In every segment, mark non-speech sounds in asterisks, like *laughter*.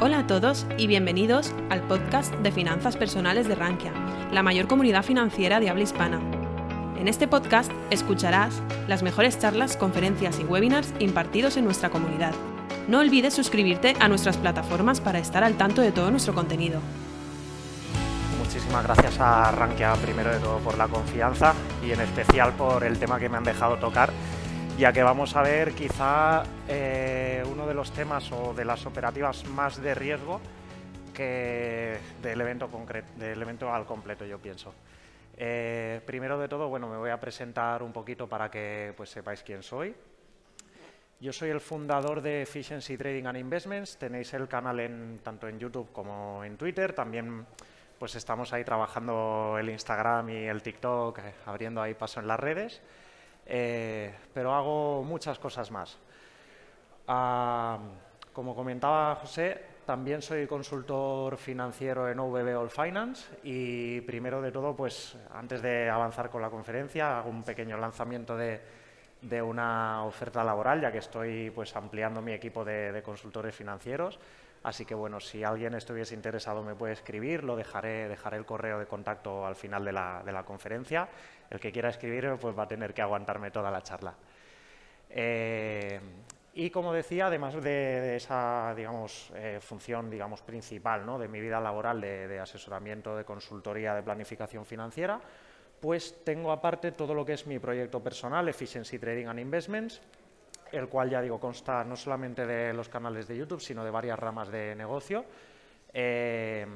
Hola a todos y bienvenidos al podcast de finanzas personales de Rankia, la mayor comunidad financiera de habla hispana. En este podcast escucharás las mejores charlas, conferencias y webinars impartidos en nuestra comunidad. No olvides suscribirte a nuestras plataformas para estar al tanto de todo nuestro contenido. Muchísimas gracias a Rankia primero de todo por la confianza y en especial por el tema que me han dejado tocar ya que vamos a ver quizá eh, uno de los temas o de las operativas más de riesgo que del evento, del evento al completo, yo pienso. Eh, primero de todo, bueno, me voy a presentar un poquito para que pues, sepáis quién soy. Yo soy el fundador de Efficiency Trading and Investments. Tenéis el canal en, tanto en YouTube como en Twitter. También pues estamos ahí trabajando el Instagram y el TikTok, abriendo ahí paso en las redes. Eh, pero hago muchas cosas más. Ah, como comentaba José, también soy consultor financiero en OVB All Finance y primero de todo, pues antes de avanzar con la conferencia, hago un pequeño lanzamiento de, una oferta laboral, ya que estoy pues ampliando mi equipo de, consultores financieros. Así que bueno, si alguien estuviese interesado me puede escribir, lo dejaré, dejaré el correo de contacto al final de la, de la conferencia el que quiera escribir pues va a tener que aguantarme toda la charla. Eh, y como decía, además de, esa digamos, eh, función digamos, principal ¿no? de mi vida laboral de, asesoramiento, de consultoría, de planificación financiera, pues tengo aparte todo lo que es mi proyecto personal, Efficiency Trading and Investments, el cual ya digo consta no solamente de los canales de YouTube, sino de varias ramas de negocio. Eh,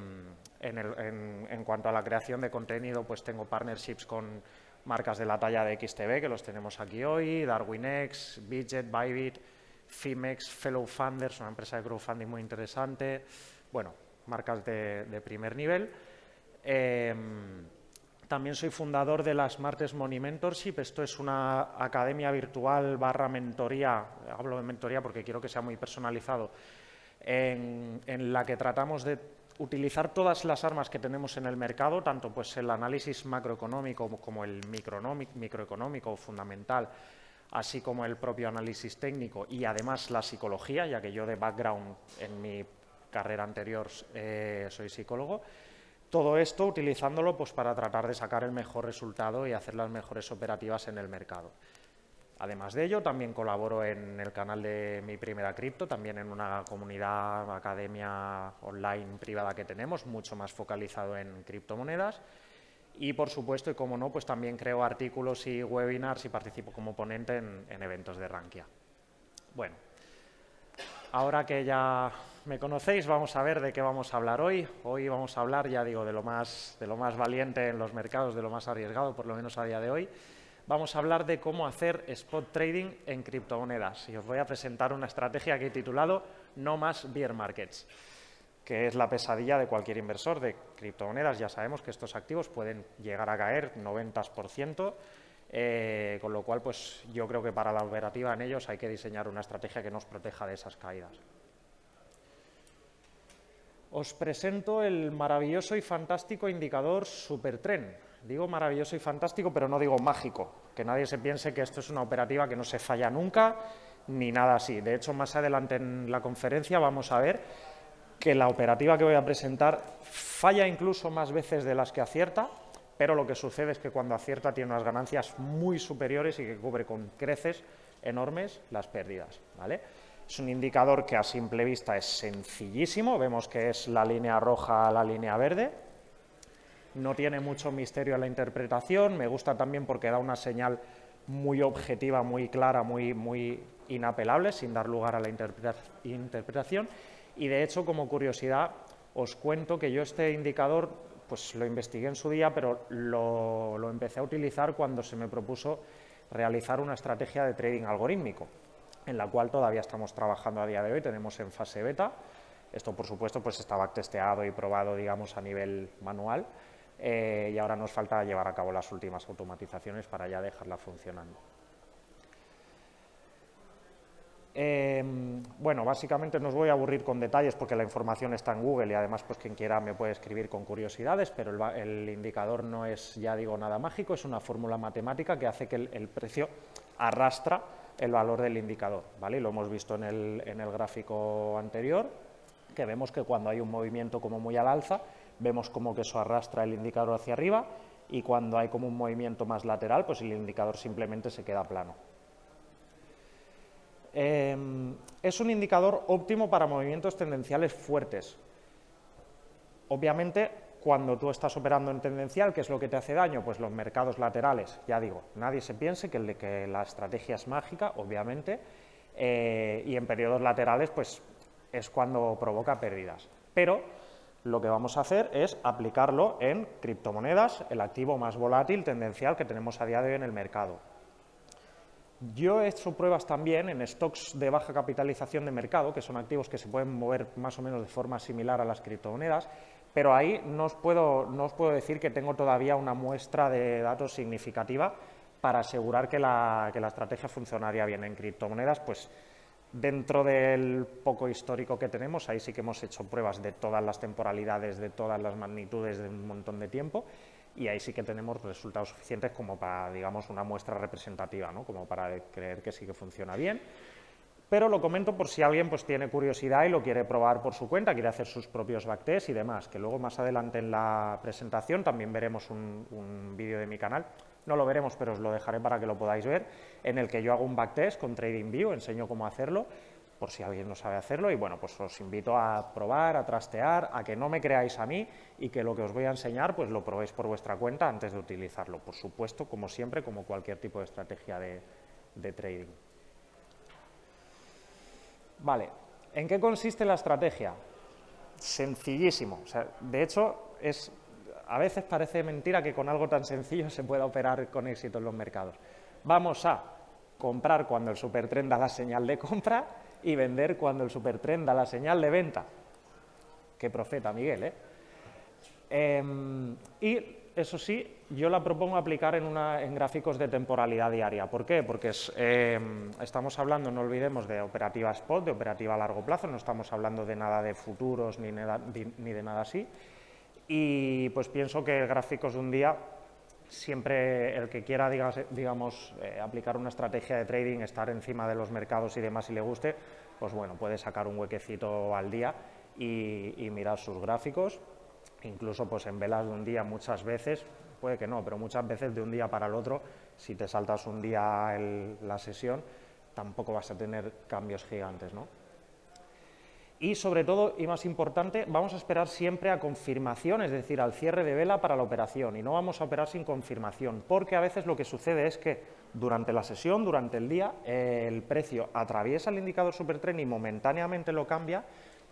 en, cuanto a la creación de contenido, pues tengo partnerships con marcas de la talla de XTB, que los tenemos aquí hoy, DarwinX, Bidget, Bybit, Fimex, Fellow Funders, una empresa de crowdfunding muy interesante, bueno, marcas de, primer nivel. Em, también soy fundador de la Smart Money Mentorship. Esto es una academia virtual barra mentoría, hablo de mentoría porque quiero que sea muy personalizado, en la que tratamos de utilizar todas las armas que tenemos en el mercado, tanto pues el análisis macroeconómico como el microeconómico fundamental, así como el propio análisis técnico y además la psicología, ya que yo de background en mi carrera anterior eh, soy psicólogo. Todo esto utilizándolo pues, para tratar de sacar el mejor resultado y hacer las mejores operativas en el mercado. Además de ello, también colaboro en el canal de Mi Primera Cripto, también en una comunidad, academia online privada que tenemos, mucho más focalizado en criptomonedas. Y, por supuesto, y como no, pues también creo artículos y webinars y participo como ponente en, eventos de Rankia. Bueno, ahora que ya me conocéis, vamos a ver de qué vamos a hablar hoy. Hoy vamos a hablar, ya digo, de lo más, de lo más valiente en los mercados, de lo más arriesgado, por lo menos a día de hoy vamos a hablar de cómo hacer spot trading en criptomonedas. Y os voy a presentar una estrategia que he titulado No más bear markets, que es la pesadilla de cualquier inversor de criptomonedas. Ya sabemos que estos activos pueden llegar a caer 90%. Eh, con lo cual, pues yo creo que para la operativa en ellos hay que diseñar una estrategia que nos proteja de esas caídas. Os presento el maravilloso y fantástico indicador Supertrend, Digo maravilloso y fantástico, pero no digo mágico. Que nadie se piense que esto es una operativa que no se falla nunca, ni nada así. De hecho, más adelante en la conferencia vamos a ver que la operativa que voy a presentar falla incluso más veces de las que acierta, pero lo que sucede es que cuando acierta tiene unas ganancias muy superiores y que cubre con creces enormes las pérdidas. ¿vale? Es un indicador que a simple vista es sencillísimo, vemos que es la línea roja a la línea verde, no tiene mucho misterio en la interpretación, me gusta también porque da una señal muy objetiva, muy clara, muy, muy inapelable, sin dar lugar a la interpretación. Y de hecho, como curiosidad, os cuento que yo este indicador pues lo investigué en su día, pero lo, empecé a utilizar cuando se me propuso realizar una estrategia de trading algorítmico, en la cual todavía estamos trabajando a día de hoy, tenemos en fase beta. Esto, por supuesto, pues estaba testeado y probado, digamos, a nivel manual eh, y ahora nos falta llevar a cabo las últimas automatizaciones para ya dejarla funcionando. Em, bueno, básicamente no os voy a aburrir con detalles porque la información está en Google y además pues quien quiera me puede escribir con curiosidades, pero el, indicador no es, ya digo, nada mágico, es una fórmula matemática que hace que el, precio arrastra el valor del indicador, ¿vale? lo hemos visto en el, en el gráfico anterior, que vemos que cuando hay un movimiento como muy al alza, vemos como que eso arrastra el indicador hacia arriba y cuando hay como un movimiento más lateral, pues el indicador simplemente se queda plano. Em, es un indicador óptimo para movimientos tendenciales fuertes. Obviamente, cuando tú estás operando en tendencial, ¿qué es lo que te hace daño? Pues los mercados laterales. Ya digo, nadie se piense que, la estrategia es mágica, obviamente, eh, y en periodos laterales, pues es cuando provoca pérdidas. Pero lo que vamos a hacer es aplicarlo en criptomonedas, el activo más volátil, tendencial que tenemos a día de hoy en el mercado. Yo he hecho pruebas también en stocks de baja capitalización de mercado, que son activos que se pueden mover más o menos de forma similar a las criptomonedas, pero ahí no os puedo, no os puedo decir que tengo todavía una muestra de datos significativa para asegurar que la, que la estrategia funcionaría bien. En criptomonedas, pues Dentro del poco histórico que tenemos, ahí sí que hemos hecho pruebas de todas las temporalidades, de todas las magnitudes de un montón de tiempo, y ahí sí que tenemos resultados suficientes como para, digamos, una muestra representativa, ¿no? como para creer que sí que funciona bien. Pero lo comento por si alguien pues, tiene curiosidad y lo quiere probar por su cuenta, quiere hacer sus propios backtests y demás, que luego más adelante en la presentación también veremos un, un vídeo de mi canal no lo veremos, pero os lo dejaré para que lo podáis ver, en el que yo hago un backtest con TradingView, enseño cómo hacerlo, por si alguien no sabe hacerlo, y bueno, pues os invito a probar, a trastear, a que no me creáis a mí y que lo que os voy a enseñar, pues lo probéis por vuestra cuenta antes de utilizarlo, por supuesto, como siempre, como cualquier tipo de estrategia de, trading. Vale, ¿en qué consiste la estrategia? Sencillísimo, o sea, de hecho es a veces parece mentira que con algo tan sencillo se pueda operar con éxito en los mercados. Vamos a comprar cuando el supertrend da la señal de compra y vender cuando el supertrend da la señal de venta. Qué profeta, Miguel, ¿eh? Em, y eso sí, yo la propongo aplicar en, en, gráficos de temporalidad diaria. ¿Por qué? Porque em, estamos hablando, no olvidemos, de operativa spot, de operativa a largo plazo, no estamos hablando de nada de futuros ni, ni de nada así. Y pues pienso que gráficos de un día, siempre el que quiera, digamos, eh, aplicar una estrategia de trading, estar encima de los mercados y demás y le guste, pues bueno, puede sacar un huequecito al día y, mirar sus gráficos. Incluso pues en velas de un día muchas veces, puede que no, pero muchas veces de un día para el otro, si te saltas un día la sesión, tampoco vas a tener cambios gigantes, ¿no? Y sobre todo, y más importante, vamos a esperar siempre a confirmación, es decir, al cierre de vela para la operación y no vamos a operar sin confirmación, porque a veces lo que sucede es que durante la sesión, durante el día, el precio atraviesa el indicador supertrend y momentáneamente lo cambia,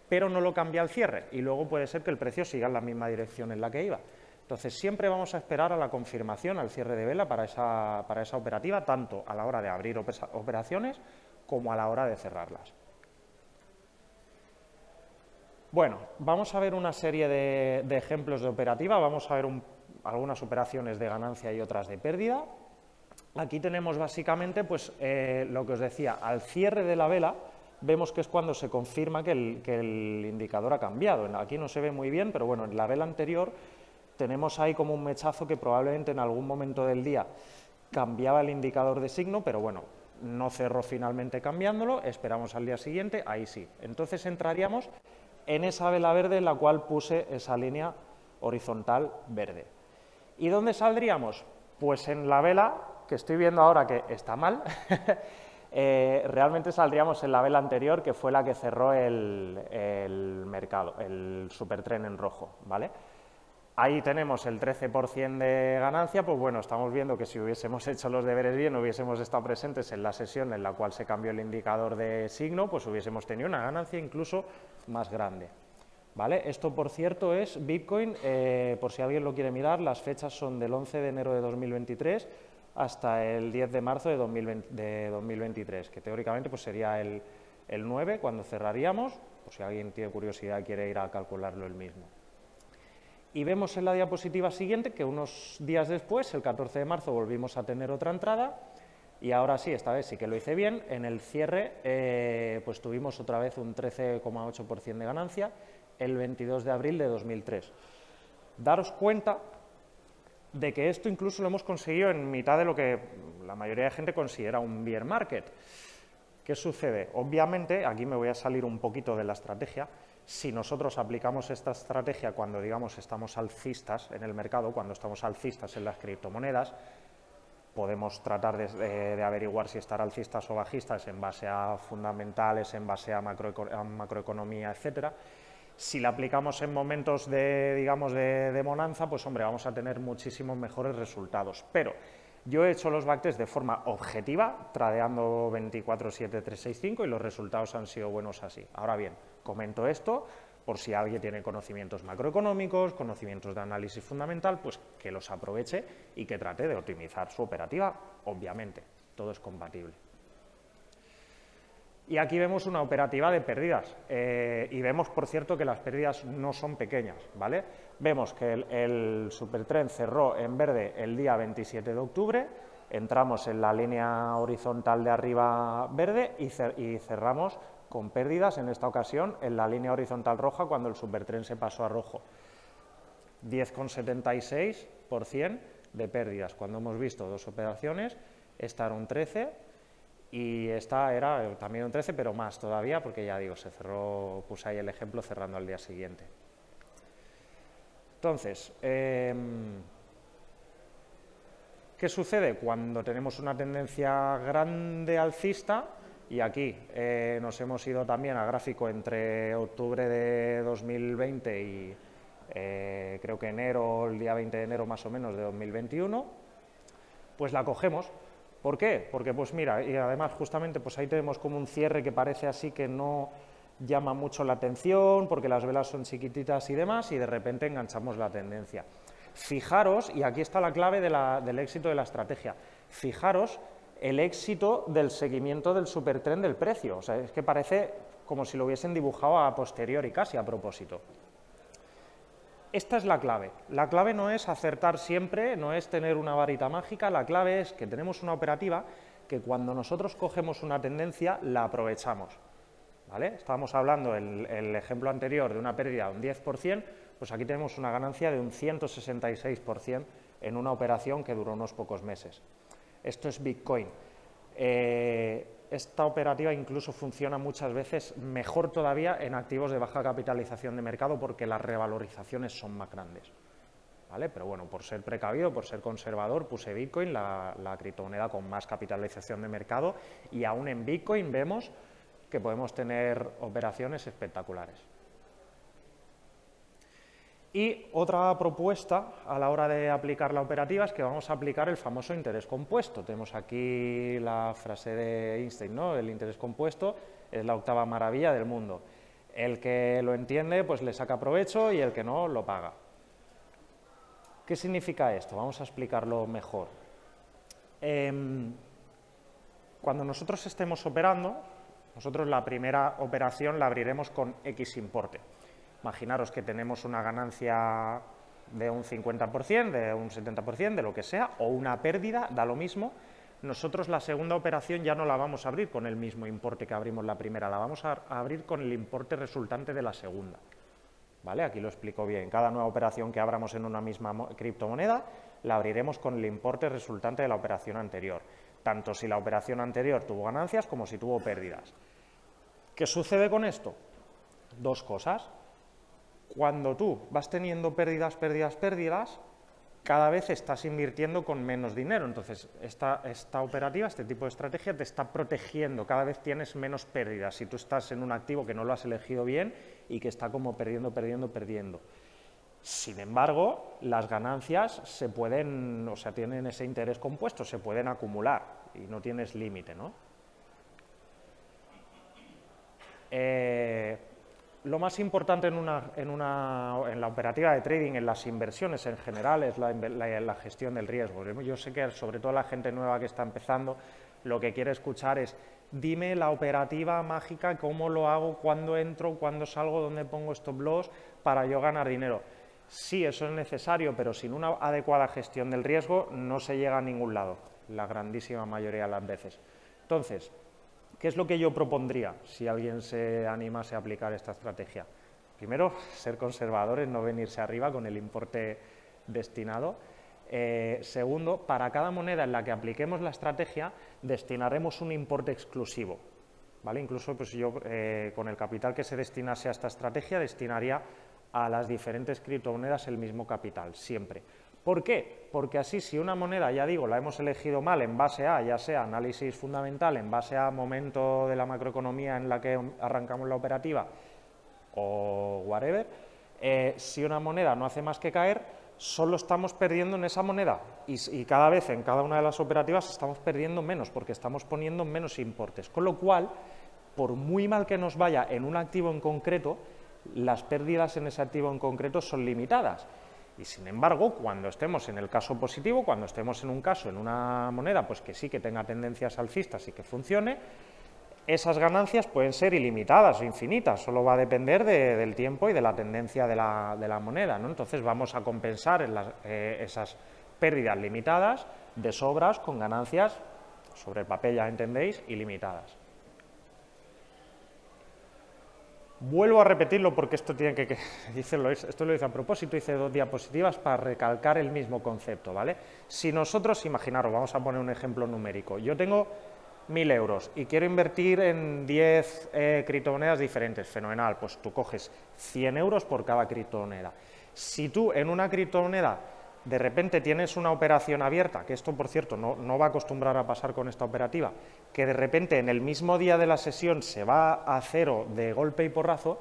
pero no lo cambia al cierre y luego puede ser que el precio siga en la misma dirección en la que iba. Entonces, siempre vamos a esperar a la confirmación, al cierre de vela para esa, para esa operativa, tanto a la hora de abrir operaciones como a la hora de cerrarlas. Bueno, vamos a ver una serie de, ejemplos de operativa, vamos a ver algunas operaciones de ganancia y otras de pérdida. Aquí tenemos básicamente pues, eh, lo que os decía, al cierre de la vela vemos que es cuando se confirma que el, que el indicador ha cambiado. Aquí no se ve muy bien, pero bueno, en la vela anterior tenemos ahí como un mechazo que probablemente en algún momento del día cambiaba el indicador de signo, pero bueno, no cerró finalmente cambiándolo, esperamos al día siguiente, ahí sí. Entonces entraríamos en esa vela verde en la cual puse esa línea horizontal verde. ¿Y dónde saldríamos? Pues en la vela, que estoy viendo ahora que está mal, *laughs* eh, realmente saldríamos en la vela anterior, que fue la que cerró el, mercado, el supertren en rojo, ¿vale? Ahí tenemos el 13% de ganancia, pues bueno, estamos viendo que si hubiésemos *laughs* hecho los deberes bien, hubiésemos estado presentes en la sesión en la cual se cambió el indicador de signo, pues hubiésemos tenido una ganancia incluso más grande. ¿Vale? Esto, por cierto, es Bitcoin, eh, por si alguien lo quiere mirar, las fechas son del 11 de enero de 2023 hasta el 10 de marzo de, 2023, que teóricamente pues sería el, el 9 cuando cerraríamos, por si alguien tiene curiosidad quiere ir a calcularlo el mismo. Y vemos en la diapositiva siguiente que unos días después, el 14 de marzo, volvimos a tener otra entrada y ahora sí, esta vez sí que lo hice bien. En el cierre, eh, pues tuvimos otra vez un 13,8% de ganancia el 22 de abril de 2003. Daros cuenta de que esto incluso lo hemos conseguido en mitad de lo que la mayoría de gente considera un bear market. ¿Qué sucede? Obviamente, aquí me voy a salir un poquito de la estrategia. Si nosotros aplicamos esta estrategia cuando, digamos, estamos alcistas en el mercado, cuando estamos alcistas en las criptomonedas, podemos tratar de, averiguar si estar alcistas o bajistas en base a fundamentales, en base a, macroeconomía, etcétera. Si la aplicamos en momentos de, digamos, de, de bonanza, pues hombre, vamos a tener muchísimos mejores resultados. Pero yo he hecho los backtests de forma objetiva, tradeando 24-7-365 y los resultados han sido buenos así. Ahora bien, comento esto por si alguien tiene conocimientos macroeconómicos, conocimientos de análisis fundamental, pues que los aproveche y que trate de optimizar su operativa, obviamente, todo es compatible. Y aquí vemos una operativa de pérdidas. Eh, y vemos, por cierto, que las pérdidas no son pequeñas. ¿vale? Vemos que el, supertrend cerró en verde el día 27 de octubre, entramos en la línea horizontal de arriba verde y cerramos con pérdidas, en esta ocasión, en la línea horizontal roja cuando el supertrend se pasó a rojo. 10,76% de pérdidas. Cuando hemos visto dos operaciones, esta era un 13 y esta era también un 13, pero más todavía, porque ya digo, se cerró, puse ahí el ejemplo cerrando al día siguiente. Entonces, em, ¿qué sucede cuando tenemos una tendencia grande alcista? Y aquí eh, nos hemos ido también a gráfico entre octubre de 2020 y eh, creo que enero, el día 20 de enero más o menos de 2021, pues la cogemos ¿Por qué? Porque pues mira, y además justamente pues ahí tenemos como un cierre que parece así que no llama mucho la atención porque las velas son chiquititas y demás y de repente enganchamos la tendencia. Fijaros, y aquí está la clave del éxito de la estrategia, fijaros el éxito del seguimiento del supertrend del precio, o sea, es que parece como si lo hubiesen dibujado a posteriori casi a propósito. Esta es la clave. La clave no es acertar siempre, no es tener una varita mágica, la clave es que tenemos una operativa que cuando nosotros cogemos una tendencia la aprovechamos. ¿Vale? Estábamos hablando en el ejemplo anterior de una pérdida de un 10%, pues aquí tenemos una ganancia de un 166% en una operación que duró unos pocos meses. Esto es Bitcoin. Eh, esta operativa incluso funciona muchas veces mejor todavía en activos de baja capitalización de mercado porque las revalorizaciones son más grandes. ¿Vale? Pero bueno, por ser precavido, por ser conservador, puse Bitcoin, la, la criptomoneda con más capitalización de mercado, y aún en Bitcoin vemos que podemos tener operaciones espectaculares. Y otra propuesta a la hora de aplicar la operativa es que vamos a aplicar el famoso interés compuesto. Tenemos aquí la frase de Einstein, ¿no? El interés compuesto es la octava maravilla del mundo. El que lo entiende, pues le saca provecho y el que no, lo paga. ¿Qué significa esto? Vamos a explicarlo mejor. Em, cuando nosotros estemos operando, nosotros la primera operación la abriremos con X importe. Imaginaros que tenemos una ganancia de un 50%, de un 70%, de lo que sea, o una pérdida, da lo mismo. Nosotros la segunda operación ya no la vamos a abrir con el mismo importe que abrimos la primera, la vamos a abrir con el importe resultante de la segunda. ¿Vale? Aquí lo explico bien. Cada nueva operación que abramos en una misma criptomoneda la abriremos con el importe resultante de la operación anterior, tanto si la operación anterior tuvo ganancias como si tuvo pérdidas. ¿Qué sucede con esto? Dos cosas. Cuando tú vas teniendo pérdidas, pérdidas, pérdidas, cada vez estás invirtiendo con menos dinero. Entonces, esta, operativa, este tipo de estrategia te está protegiendo, cada vez tienes menos pérdidas. Si tú estás en un activo que no lo has elegido bien y que está como perdiendo, perdiendo, perdiendo. Sin embargo, las ganancias se pueden, o sea, tienen ese interés compuesto, se pueden acumular y no tienes límite, ¿no? Eh, lo más importante en, la operativa de trading, en las inversiones en general, es la, gestión del riesgo. Yo sé que sobre todo la gente nueva que está empezando, lo que quiere escuchar es, dime la operativa mágica, cómo lo hago, cuándo entro, cuándo salgo, dónde pongo stop loss para yo ganar dinero. Sí, eso es necesario, pero sin una adecuada gestión del riesgo no se llega a ningún lado, la grandísima mayoría de las veces. Entonces, ¿Qué es lo que yo propondría si alguien se animase a aplicar esta estrategia? Primero, ser conservadores, no venirse arriba con el importe destinado. Eh, segundo, para cada moneda en la que apliquemos la estrategia, destinaremos un importe exclusivo. ¿vale? Incluso pues yo eh, con el capital que se destinase a esta estrategia destinaría a las diferentes criptomonedas el mismo capital, siempre. ¿Por qué? Porque así si una moneda, ya digo, la hemos elegido mal en base a, ya sea análisis fundamental, en base a momento de la macroeconomía en la que arrancamos la operativa o whatever, eh, si una moneda no hace más que caer, solo estamos perdiendo en esa moneda y, cada vez en cada una de las operativas estamos perdiendo menos porque estamos poniendo menos importes. Con lo cual, por muy mal que nos vaya en un activo en concreto, las pérdidas en ese activo en concreto son limitadas. Y sin embargo, cuando estemos en el caso positivo, cuando estemos en un caso, en una moneda, pues que sí que tenga tendencias alcistas y que funcione, esas ganancias pueden ser ilimitadas o infinitas, solo va a depender del tiempo y de la tendencia de la, moneda. ¿no? Entonces vamos a compensar eh, esas pérdidas limitadas de sobras con ganancias, sobre el papel ya entendéis, ilimitadas. Vuelvo a repetirlo porque esto tiene que, *laughs* esto lo hice a propósito, hice dos diapositivas para recalcar el mismo concepto, ¿vale? Si nosotros, imaginaros, vamos a poner un ejemplo numérico, yo tengo 1.000 euros y quiero invertir en 10 eh, criptomonedas diferentes, fenomenal, pues tú coges 100 euros por cada criptomoneda. Si tú en una criptomoneda de repente tienes una operación abierta, que esto por cierto no, va a acostumbrar a pasar con esta operativa, que de repente en el mismo día de la sesión se va a cero de golpe y porrazo,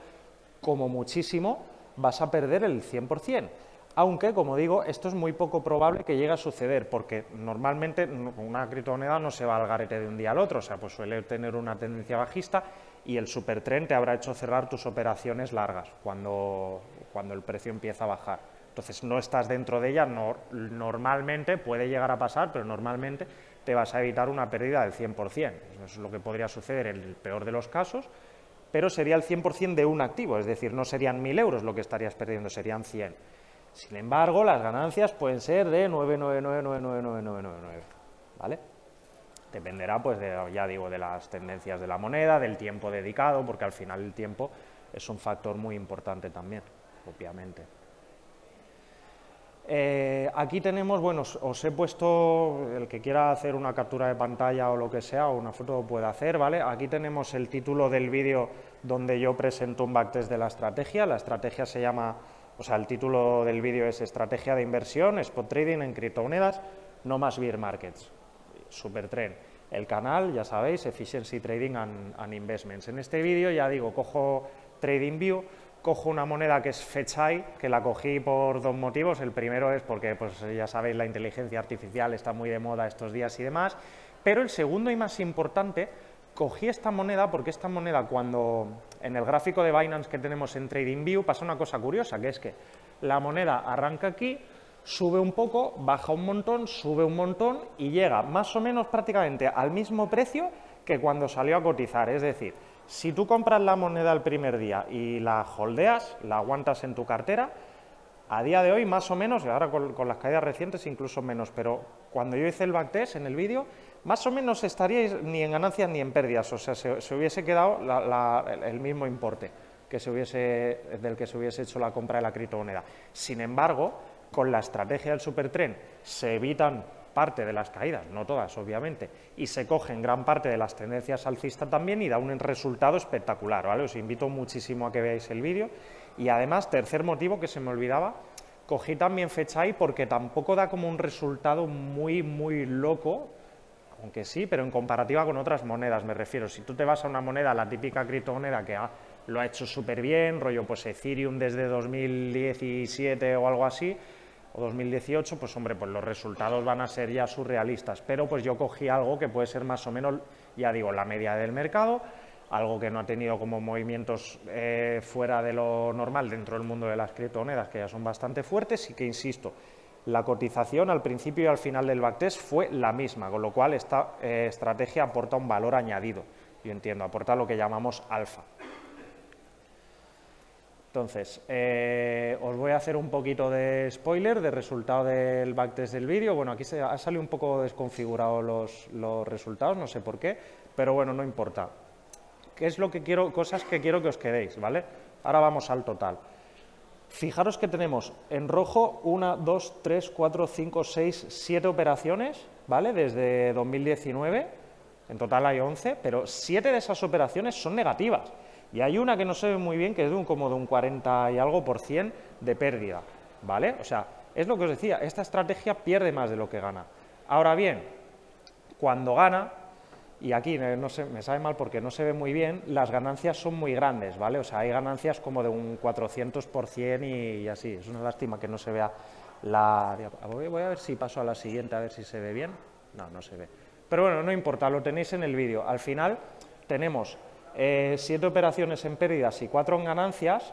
como muchísimo vas a perder el 100%. Aunque, como digo, esto es muy poco probable que llegue a suceder, porque normalmente una criptomoneda no se va al garete de un día al otro, o sea, pues suele tener una tendencia bajista y el supertren te habrá hecho cerrar tus operaciones largas cuando, cuando el precio empieza a bajar. Entonces no estás dentro de ella, normalmente puede llegar a pasar, pero normalmente te vas a evitar una pérdida del 100%. Eso es lo que podría suceder en el peor de los casos, pero sería el 100% de un activo, es decir, no serían 1.000 euros lo que estarías perdiendo, serían 100. Sin embargo, las ganancias pueden ser de 9999999, ¿vale? Dependerá, pues, ya digo, de las tendencias de la moneda, del tiempo dedicado, porque al final el tiempo es un factor muy importante también, obviamente. Eh, aquí tenemos, bueno, os, he puesto, el que quiera hacer una captura de pantalla o lo que sea, o una foto puede hacer, ¿vale? Aquí tenemos el título del vídeo donde yo presento un backtest de la estrategia. La estrategia se llama, o sea, el título del vídeo es Estrategia de inversión, Spot Trading en criptomonedas, no más beer markets, Supertrend. El canal, ya sabéis, Efficiency Trading and, Investments. En este vídeo, ya digo, cojo TradingView, cojo una moneda que es Fetchai, que la cogí por dos motivos. El primero es porque, pues ya sabéis, la inteligencia artificial está muy de moda estos días y demás. Pero el segundo y más importante, cogí esta moneda porque esta moneda cuando en el gráfico de Binance que tenemos en TradingView pasa una cosa curiosa, que es que la moneda arranca aquí, sube un poco, baja un montón, sube un montón y llega más o menos prácticamente al mismo precio que cuando salió a cotizar. Es decir, si tú compras la moneda el primer día y la holdeas, la aguantas en tu cartera, a día de hoy más o menos, y ahora con, las caídas recientes incluso menos, pero cuando yo hice el backtest en el vídeo, más o menos estaríais ni en ganancias ni en pérdidas, o sea, se, hubiese quedado el mismo importe que se hubiese, del que se hubiese hecho la compra de la criptomoneda. Sin embargo, con la estrategia del supertren se evitan parte de las caídas, no todas, obviamente, y se cogen gran parte de las tendencias alcistas también y da un resultado espectacular, ¿vale? Os invito muchísimo a que veáis el vídeo. Y además, tercer motivo que se me olvidaba, cogí también fecha ahí porque tampoco da como un resultado muy, muy loco, aunque sí, pero en comparativa con otras monedas, me refiero. Si tú te vas a una moneda, la típica criptomoneda que lo ha hecho súper bien, rollo pues Ethereum desde 2017 o algo así, o 2018, pues hombre, pues los resultados van a ser ya surrealistas, pero pues yo cogí algo que puede ser más o menos, ya digo, la media del mercado, algo que no ha tenido como movimientos eh, fuera de lo normal dentro del mundo de las criptomonedas, que ya son bastante fuertes y que, insisto, la cotización al principio y al final del backtest fue la misma, con lo cual esta eh, estrategia aporta un valor añadido, yo entiendo, aporta lo que llamamos alfa. Entonces, eh, os voy a hacer un poquito de spoiler de resultado del backtest del vídeo. Bueno, aquí se ha salido un poco desconfigurado los, los, resultados, no sé por qué, pero bueno, no importa. ¿Qué es lo que quiero, cosas que quiero que os quedéis, ¿vale? Ahora vamos al total. Fijaros que tenemos en rojo una, dos, tres, cuatro, cinco, seis, siete operaciones, ¿vale? Desde 2019 en total hay 11, pero 7 de esas operaciones son negativas. Y hay una que no se ve muy bien, que es de un, como de un 40 y algo por cien de pérdida, ¿vale? O sea, es lo que os decía, esta estrategia pierde más de lo que gana. Ahora bien, cuando gana, y aquí no se, me sabe mal porque no se ve muy bien, las ganancias son muy grandes, ¿vale? O sea, hay ganancias como de un 400% y, y así. Es una lástima que no se vea la... Voy a ver si paso a la siguiente, a ver si se ve bien. No, no se ve. Pero bueno, no importa, lo tenéis en el vídeo. Al final tenemos eh, siete operaciones en pérdidas y cuatro en ganancias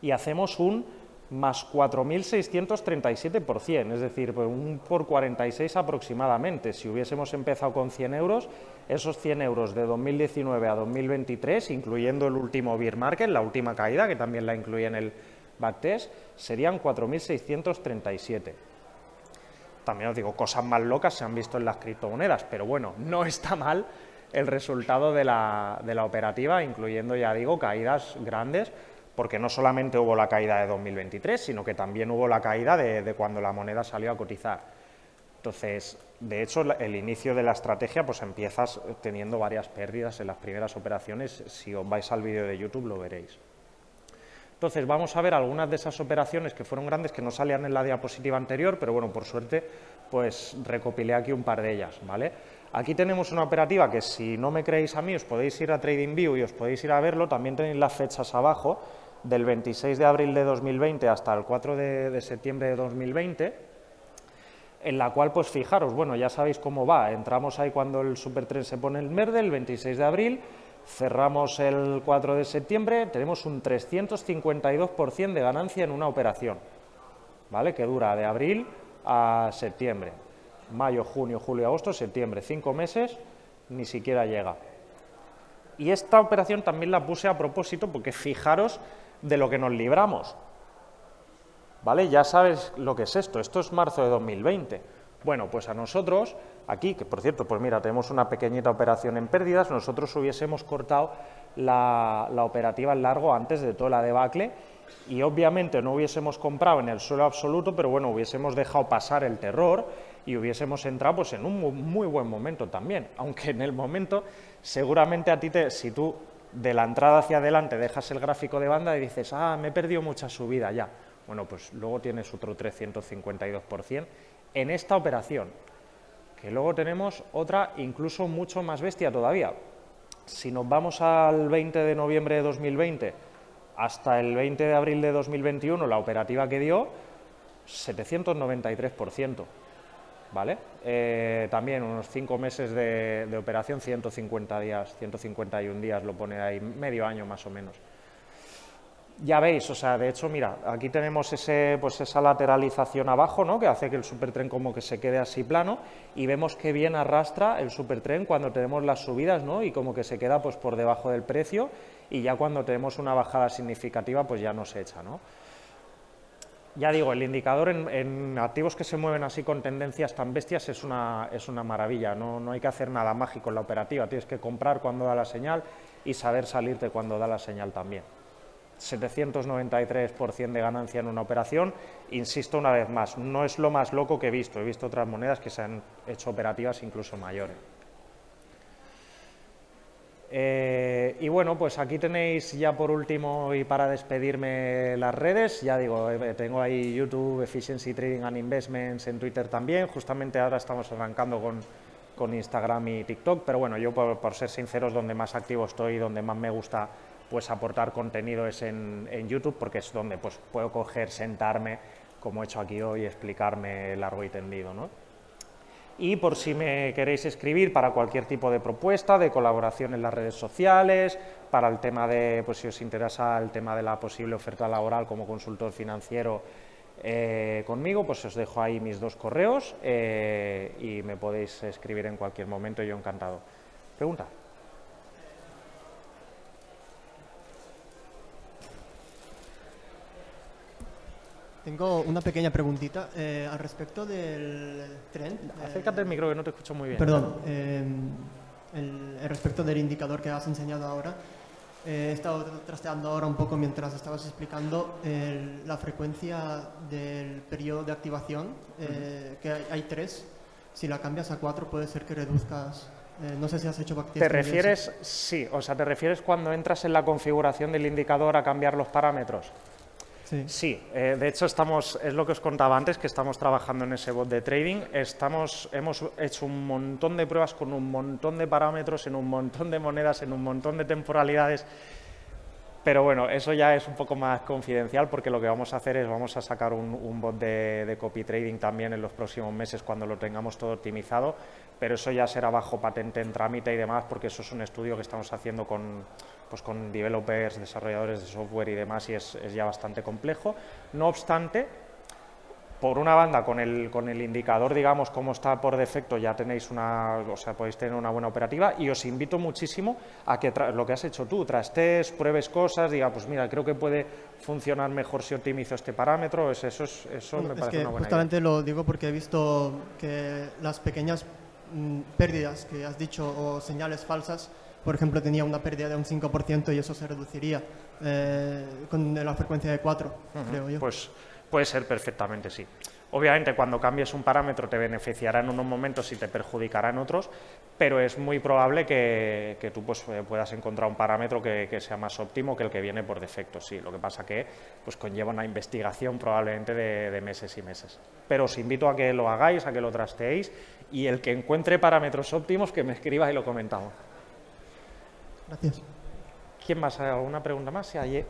y hacemos un más 4.637%, es decir, pues un por 46 aproximadamente. Si hubiésemos empezado con 100 euros, esos 100 euros de 2019 a 2023, incluyendo el último beer market, la última caída, que también la incluye en el backtest, serían 4.637. También os digo, cosas más locas se han visto en las criptomonedas, pero bueno, no está mal el resultado de la, de la operativa, incluyendo, ya digo, caídas grandes, porque no solamente hubo la caída de 2023, sino que también hubo la caída de, cuando la moneda salió a cotizar. Entonces, de hecho, el inicio de la estrategia, pues empiezas teniendo varias pérdidas en las primeras operaciones. Si os vais al vídeo de YouTube lo veréis. Entonces, vamos a ver algunas de esas operaciones que fueron grandes, que no salían en la diapositiva anterior, pero bueno, por suerte, pues recopilé aquí un par de ellas, ¿vale? Aquí tenemos una operativa que si no me creéis a mí, os podéis ir a TradingView y os podéis ir a verlo, también tenéis las fechas abajo, del 26 de abril de 2020 hasta el 4 de, septiembre de 2020, en la cual, pues fijaros, bueno, ya sabéis cómo va, entramos ahí cuando el supertren se pone el verde, el 26 de abril, cerramos el 4 de septiembre, tenemos un 352% de ganancia en una operación, ¿vale? Que dura de abril a septiembre, mayo, junio, julio, agosto, septiembre, cinco meses, ni siquiera llega. Y esta operación también la puse a propósito porque fijaros de lo que nos libramos. ¿Vale? Ya sabes lo que es esto. Esto es marzo de 2020. Bueno, pues a nosotros, aquí, que por cierto, pues mira, tenemos una pequeñita operación en pérdidas, nosotros hubiésemos cortado la, la operativa en largo antes de toda la debacle y obviamente no hubiésemos comprado en el suelo absoluto, pero bueno, hubiésemos dejado pasar el terror y hubiésemos entrado pues en un muy buen momento también, aunque en el momento seguramente a ti, te, si tú de la entrada hacia adelante dejas el gráfico de banda y dices, ah, me he perdido mucha subida ya. Bueno, pues luego tienes otro 352% en esta operación, que luego tenemos otra incluso mucho más bestia todavía. Si nos vamos al 20 de noviembre de 2020 hasta el 20 de abril de 2021, la operativa que dio, 793%. ¿Vale? Eh, también unos 5 meses de, operación, 150 días, 151 días lo pone ahí, medio año más o menos. Ya veis, o sea, de hecho, mira, aquí tenemos ese, pues esa lateralización abajo, ¿no? Que hace que el supertren como que se quede así plano y vemos que bien arrastra el supertren cuando tenemos las subidas, ¿no? Y como que se queda pues por debajo del precio y ya cuando tenemos una bajada significativa pues ya no se echa, ¿no? Ya digo, el indicador en, activos que se mueven así con tendencias tan bestias es una, es una maravilla, no, no, hay que hacer nada mágico en la operativa, tienes que comprar cuando da la señal y saber salirte cuando da la señal también. 793% de ganancia en una operación, insisto una vez más, no es lo más loco que he visto, he visto otras monedas que se han hecho operativas incluso mayores. Eh, y bueno, pues aquí tenéis ya por último y para despedirme las redes, ya digo, eh, tengo ahí YouTube, Efficiency Trading and Investments en Twitter también, justamente ahora estamos arrancando con, con Instagram y TikTok, pero bueno, yo por, ser sinceros, donde más activo estoy, donde más me gusta pues aportar contenido es en, en YouTube, porque es donde pues puedo coger, sentarme, como he hecho aquí hoy, explicarme largo y tendido, ¿no? Y por si me queréis escribir para cualquier tipo de propuesta, de colaboración en las redes sociales, para el tema de, pues si os interesa el tema de la posible oferta laboral como consultor financiero eh, conmigo, pues os dejo ahí mis dos correos eh, y me podéis escribir en cualquier momento, yo encantado. ¿Pregunta? Tengo una pequeña preguntita eh, al respecto del tren. Eh, Acércate al micro que no te escucho muy bien. Perdón. Eh, el, respecto del indicador que has enseñado ahora. he estado trasteando ahora un poco mientras estabas explicando la frecuencia del periodo de activación, que hay, tres. Si la cambias a cuatro puede ser que reduzcas Eh, no sé si has hecho. ¿Te refieres, sí, o sea, te refieres cuando entras en la configuración del indicador a cambiar los parámetros? Sí. Eh, de hecho estamos, es lo que os contaba antes, que estamos trabajando en ese bot de trading. Estamos, hemos hecho un montón de pruebas con un montón de parámetros, en un montón de monedas, en un montón de temporalidades. Pero bueno, eso ya es un poco más confidencial porque lo que vamos a hacer es vamos a sacar un, un bot de, de copy trading también en los próximos meses cuando lo tengamos todo optimizado, pero eso ya será bajo patente en trámite y demás porque eso es un estudio que estamos haciendo con, pues con developers, desarrolladores de software y demás y es, es ya bastante complejo. No obstante, por una banda, con el, con el indicador, digamos, como está por defecto, ya tenéis una, o sea, podéis tener una buena operativa y os invito muchísimo a que lo que has hecho tú, trastes, pruebes cosas, diga, pues mira, creo que puede funcionar mejor si optimizo este parámetro, es- eso, es, eso Bueno, me es parece que una buena idea. justamente lo digo porque he visto que las pequeñas mm, pérdidas que has dicho o señales falsas, por ejemplo, tenía una pérdida de un 5% y eso se reduciría eh, con la frecuencia de 4, creo yo. Pues puede ser perfectamente, sí. Obviamente, cuando cambies un parámetro te beneficiará en unos momentos y te perjudicará en otros, pero es muy probable que, que tú pues, eh, puedas encontrar un parámetro que, que sea más óptimo que el que viene por defecto, sí. Lo que pasa que pues, conlleva una investigación probablemente de, de meses y meses. Pero os invito a que lo hagáis, a que lo trasteéis y el que encuentre parámetros óptimos que me escriba y lo comentamos. Gracias. ¿Quién más? ¿Alguna pregunta más? Sí, allí.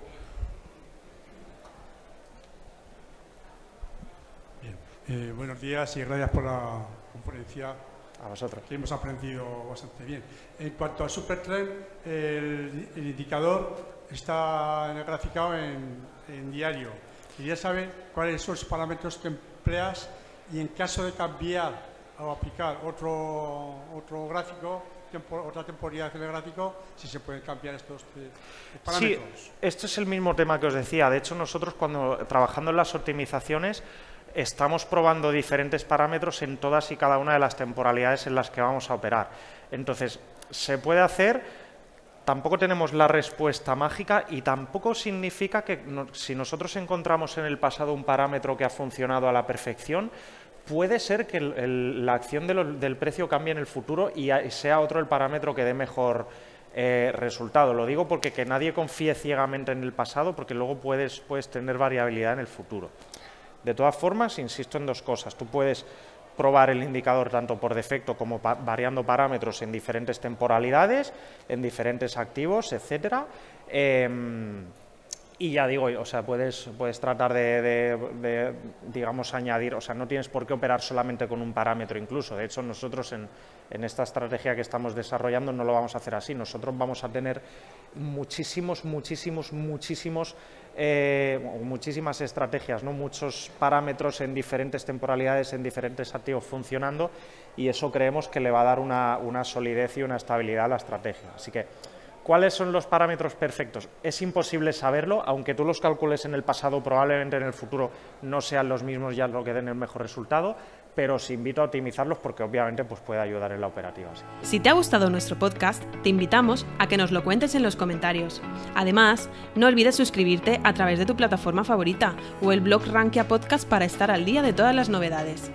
Bien. Eh, buenos días y gracias por la conferencia A vosotros. que hemos aprendido bastante bien. En cuanto al supertrend, el, el indicador está graficado en, en diario. Quería saber cuáles son los parámetros que empleas y en caso de cambiar o aplicar otro, otro gráfico, otra temporalidad gráfico, si se pueden cambiar estos eh, Sí, parámetros. esto es el mismo tema que os decía. De hecho, nosotros cuando trabajando en las optimizaciones estamos probando diferentes parámetros en todas y cada una de las temporalidades en las que vamos a operar. Entonces, se puede hacer, tampoco tenemos la respuesta mágica y tampoco significa que no- si nosotros encontramos en el pasado un parámetro que ha funcionado a la perfección, puede ser que la acción del precio cambie en el futuro y, sea otro el parámetro que dé mejor eh, resultado. Lo digo porque que nadie confíe ciegamente en el pasado, porque luego puedes, puedes tener variabilidad en el futuro. De todas formas, insisto en dos cosas. Tú puedes probar el indicador tanto por defecto como variando parámetros en diferentes temporalidades, en diferentes activos, etcétera. Em, y ya digo, o sea, puedes, puedes tratar de, de- digamos, añadir, o sea, no tienes por qué operar solamente con un parámetro incluso. De hecho, nosotros en, en esta estrategia que estamos desarrollando no lo vamos a hacer así. Nosotros vamos a tener muchísimos, muchísimos, muchísimos, eh, muchísimas estrategias, ¿no? muchos parámetros en diferentes temporalidades, en diferentes activos funcionando y eso creemos que le va a dar una, una solidez y una estabilidad a la estrategia. Así que ¿Cuáles son los parámetros perfectos? Es imposible saberlo, aunque tú los calcules en el pasado, probablemente en el futuro no sean los mismos ya lo que den el mejor resultado, pero os invito a optimizarlos porque obviamente pues, puede ayudar en la operativa. Si te ha gustado nuestro podcast, te invitamos a que nos lo cuentes en los comentarios. Además, no olvides suscribirte a través de tu plataforma favorita o el blog Rankia Podcast para estar al día de todas las novedades.